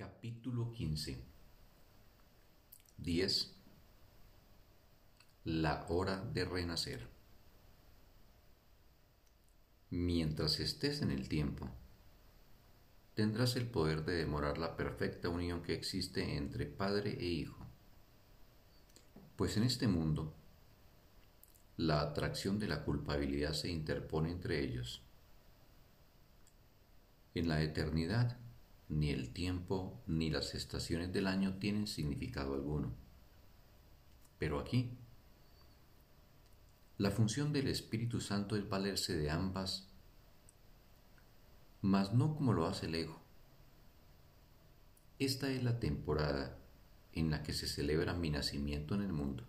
Capítulo 15 10 La hora de renacer Mientras estés en el tiempo, tendrás el poder de demorar la perfecta unión que existe entre padre e hijo. Pues en este mundo, la atracción de la culpabilidad se interpone entre ellos. En la eternidad, ni el tiempo ni las estaciones del año tienen significado alguno. Pero aquí, la función del Espíritu Santo es valerse de ambas, mas no como lo hace el ego. Esta es la temporada en la que se celebra mi nacimiento en el mundo,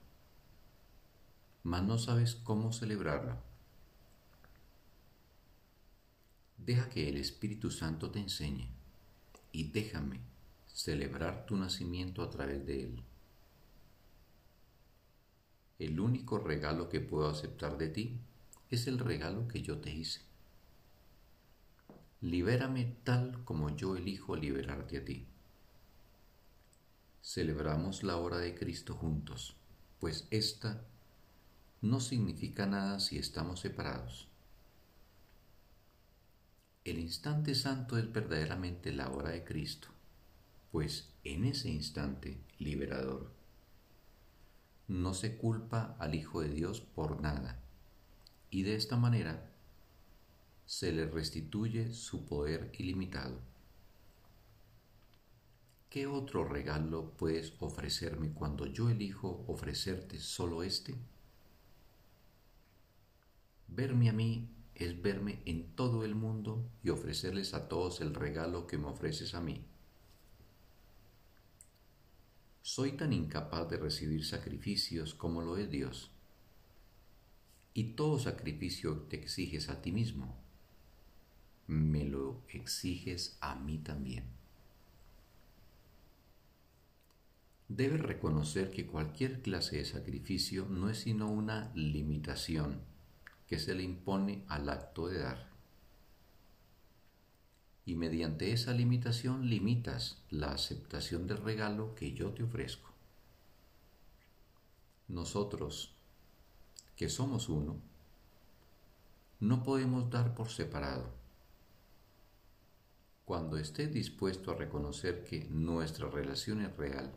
mas no sabes cómo celebrarlo. Deja que el Espíritu Santo te enseñe y déjame celebrar tu nacimiento a través de él. El único regalo que puedo aceptar de ti es el regalo que yo te hice. Libérame tal como yo elijo liberarte a ti. Celebramos la hora de Cristo juntos, pues esta no significa nada si estamos separados. El instante santo es verdaderamente la hora de Cristo, pues en ese instante liberador no se culpa al Hijo de Dios por nada, y de esta manera se le restituye su poder ilimitado. ¿Qué otro regalo puedes ofrecerme cuando yo elijo ofrecerte solo este? Verme a mí es verme en todo el mundo y ofrecerles a todos el regalo que me ofreces a mí. Soy tan incapaz de recibir sacrificios como lo es Dios. Y todo sacrificio te exiges a ti mismo, me lo exiges a mí también. Debes reconocer que cualquier clase de sacrificio no es sino una limitación que se le impone al acto de dar. Y mediante esa limitación limitas la aceptación del regalo que yo te ofrezco. Nosotros, que somos uno, no podemos dar por separado. Cuando estés dispuesto a reconocer que nuestra relación es real,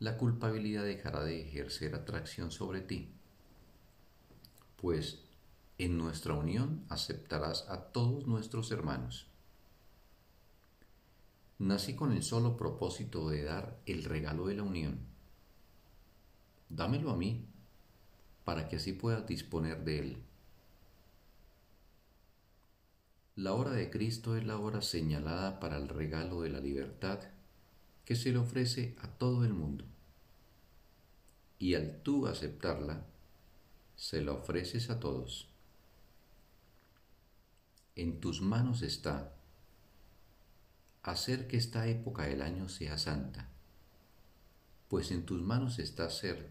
la culpabilidad dejará de ejercer atracción sobre ti pues en nuestra unión aceptarás a todos nuestros hermanos. Nací con el solo propósito de dar el regalo de la unión. Dámelo a mí, para que así puedas disponer de él. La hora de Cristo es la hora señalada para el regalo de la libertad que se le ofrece a todo el mundo. Y al tú aceptarla, se la ofreces a todos. En tus manos está hacer que esta época del año sea santa, pues en tus manos está hacer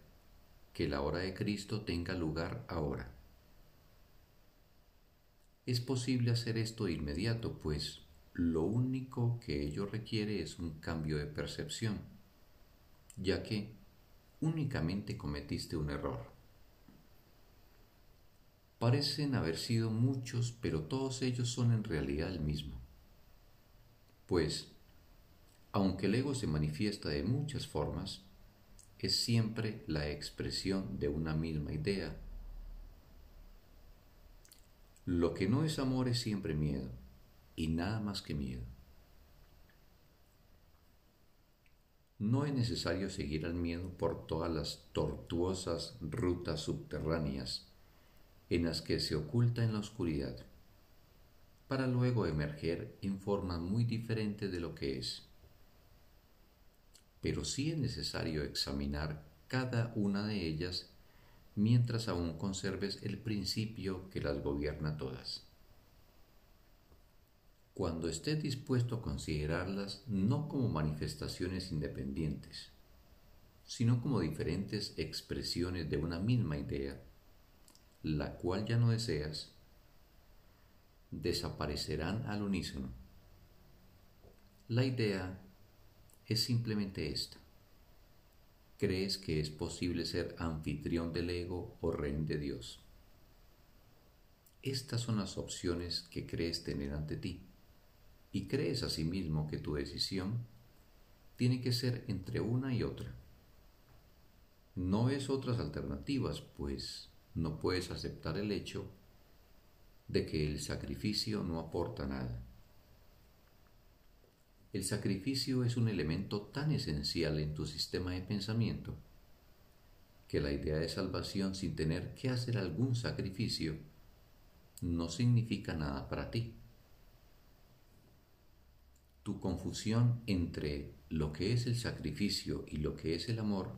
que la hora de Cristo tenga lugar ahora. Es posible hacer esto de inmediato, pues lo único que ello requiere es un cambio de percepción, ya que únicamente cometiste un error. Parecen haber sido muchos, pero todos ellos son en realidad el mismo. Pues, aunque el ego se manifiesta de muchas formas, es siempre la expresión de una misma idea. Lo que no es amor es siempre miedo, y nada más que miedo. No es necesario seguir al miedo por todas las tortuosas rutas subterráneas en las que se oculta en la oscuridad, para luego emerger en formas muy diferentes de lo que es. Pero sí es necesario examinar cada una de ellas mientras aún conserves el principio que las gobierna todas. Cuando estés dispuesto a considerarlas no como manifestaciones independientes, sino como diferentes expresiones de una misma idea, la cual ya no deseas, desaparecerán al unísono. La idea es simplemente esta. ¿Crees que es posible ser anfitrión del ego o rehén de Dios? Estas son las opciones que crees tener ante ti y crees asimismo que tu decisión tiene que ser entre una y otra. No ves otras alternativas, pues no puedes aceptar el hecho de que el sacrificio no aporta nada. El sacrificio es un elemento tan esencial en tu sistema de pensamiento que la idea de salvación sin tener que hacer algún sacrificio no significa nada para ti. Tu confusión entre lo que es el sacrificio y lo que es el amor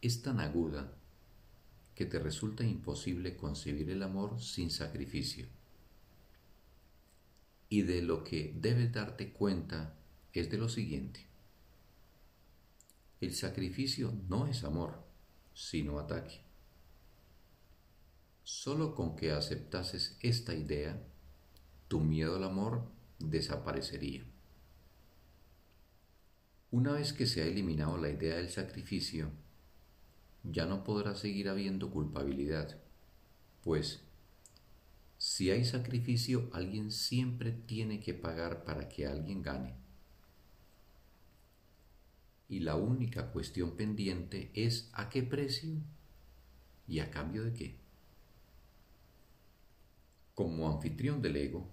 es tan aguda que te resulta imposible concebir el amor sin sacrificio. Y de lo que debes darte cuenta es de lo siguiente. El sacrificio no es amor, sino ataque. Solo con que aceptases esta idea, tu miedo al amor desaparecería. Una vez que se ha eliminado la idea del sacrificio, ya no podrá seguir habiendo culpabilidad, pues si hay sacrificio, alguien siempre tiene que pagar para que alguien gane. Y la única cuestión pendiente es a qué precio y a cambio de qué. Como anfitrión del ego,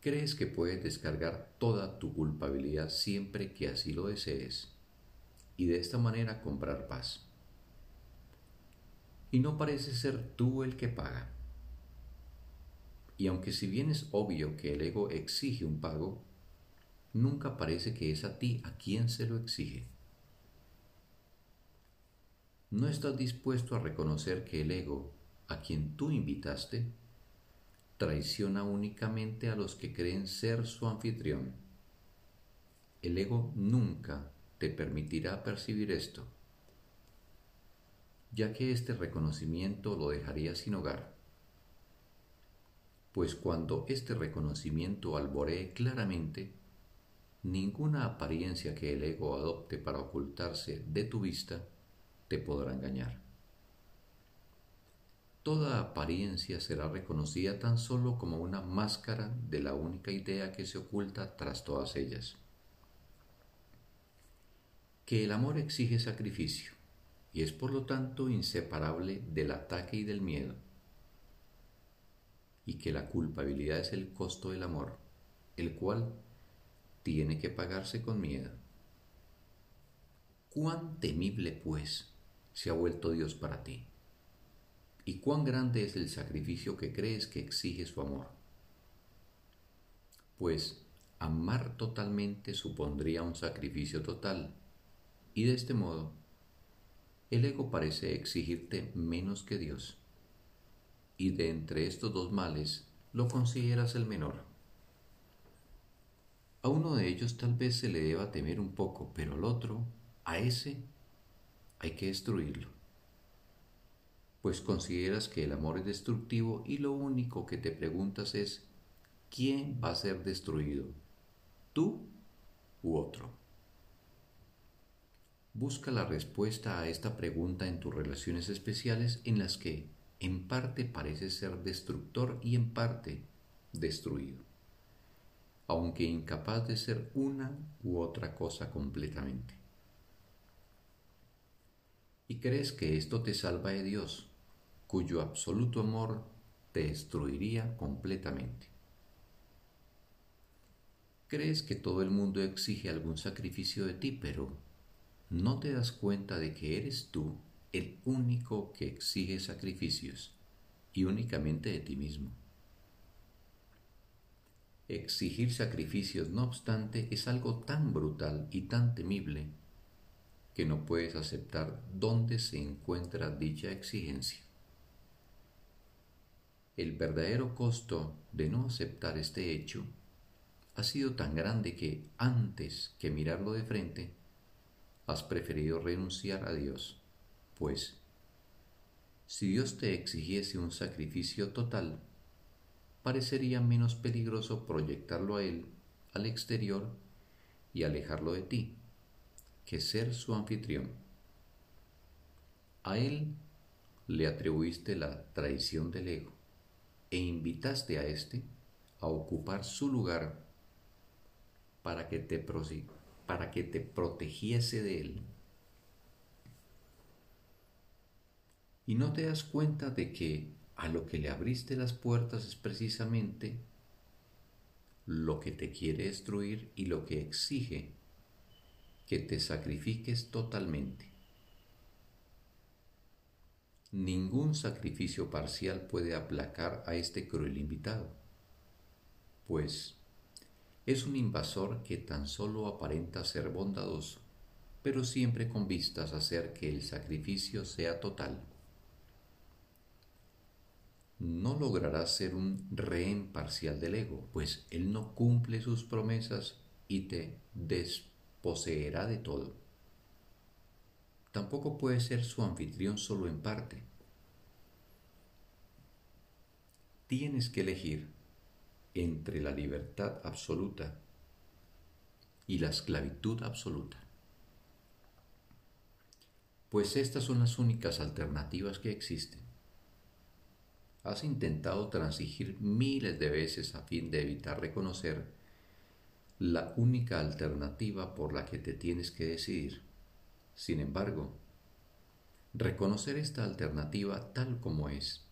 crees que puedes descargar toda tu culpabilidad siempre que así lo desees y de esta manera comprar paz y no parece ser tú el que paga. Y aunque si bien es obvio que el ego exige un pago, nunca parece que es a ti a quien se lo exige. No estás dispuesto a reconocer que el ego, a quien tú invitaste, traiciona únicamente a los que creen ser su anfitrión. El ego nunca te permitirá percibir esto ya que este reconocimiento lo dejaría sin hogar. Pues cuando este reconocimiento alboree claramente, ninguna apariencia que el ego adopte para ocultarse de tu vista te podrá engañar. Toda apariencia será reconocida tan solo como una máscara de la única idea que se oculta tras todas ellas. Que el amor exige sacrificio y es por lo tanto inseparable del ataque y del miedo, y que la culpabilidad es el costo del amor, el cual tiene que pagarse con miedo. ¿Cuán temible, pues, se ha vuelto Dios para ti? ¿Y cuán grande es el sacrificio que crees que exige su amor? Pues amar totalmente supondría un sacrificio total, y de este modo el ego parece exigirte menos que Dios. Y de entre estos dos males lo consideras el menor. A uno de ellos tal vez se le deba temer un poco, pero al otro, a ese, hay que destruirlo. Pues consideras que el amor es destructivo y lo único que te preguntas es, ¿quién va a ser destruido? ¿Tú u otro? Busca la respuesta a esta pregunta en tus relaciones especiales en las que en parte pareces ser destructor y en parte destruido, aunque incapaz de ser una u otra cosa completamente. Y crees que esto te salva de Dios, cuyo absoluto amor te destruiría completamente. Crees que todo el mundo exige algún sacrificio de ti, pero no te das cuenta de que eres tú el único que exige sacrificios y únicamente de ti mismo. Exigir sacrificios, no obstante, es algo tan brutal y tan temible que no puedes aceptar dónde se encuentra dicha exigencia. El verdadero costo de no aceptar este hecho ha sido tan grande que antes que mirarlo de frente, has preferido renunciar a Dios, pues si Dios te exigiese un sacrificio total, parecería menos peligroso proyectarlo a Él al exterior y alejarlo de ti que ser su anfitrión. A él le atribuiste la traición del ego e invitaste a éste a ocupar su lugar para que te, para que te protegiese de él. Y no te das cuenta de que a lo que le abriste las puertas es precisamente lo que te quiere destruir y lo que exige que te sacrifiques totalmente. Ningún sacrificio parcial puede aplacar a este cruel invitado, pues es un invasor que tan solo aparenta ser bondadoso, pero siempre con vistas a hacer que el sacrificio sea total. No logrará ser un rehén parcial del ego, pues él no cumple sus promesas y te des poseerá de todo. Tampoco puede ser su anfitrión solo en parte. Tienes que elegir entre la libertad absoluta y la esclavitud absoluta. Pues estas son las únicas alternativas que existen. Has intentado transigir miles de veces a fin de evitar reconocer la única alternativa por la que te tienes que decidir. Sin embargo, reconocer esta alternativa tal como es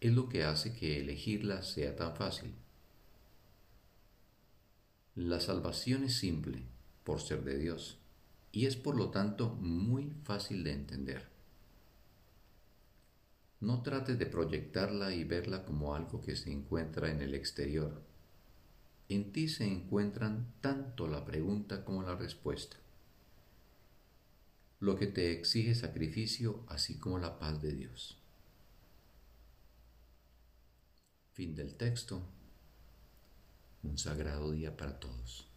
es lo que hace que elegirla sea tan fácil. La salvación es simple por ser de Dios y es por lo tanto muy fácil de entender. No trates de proyectarla y verla como algo que se encuentra en el exterior en ti se encuentran tanto la pregunta como la respuesta, lo que te exige sacrificio así como la paz de Dios. Fin del texto. Un sagrado día para todos.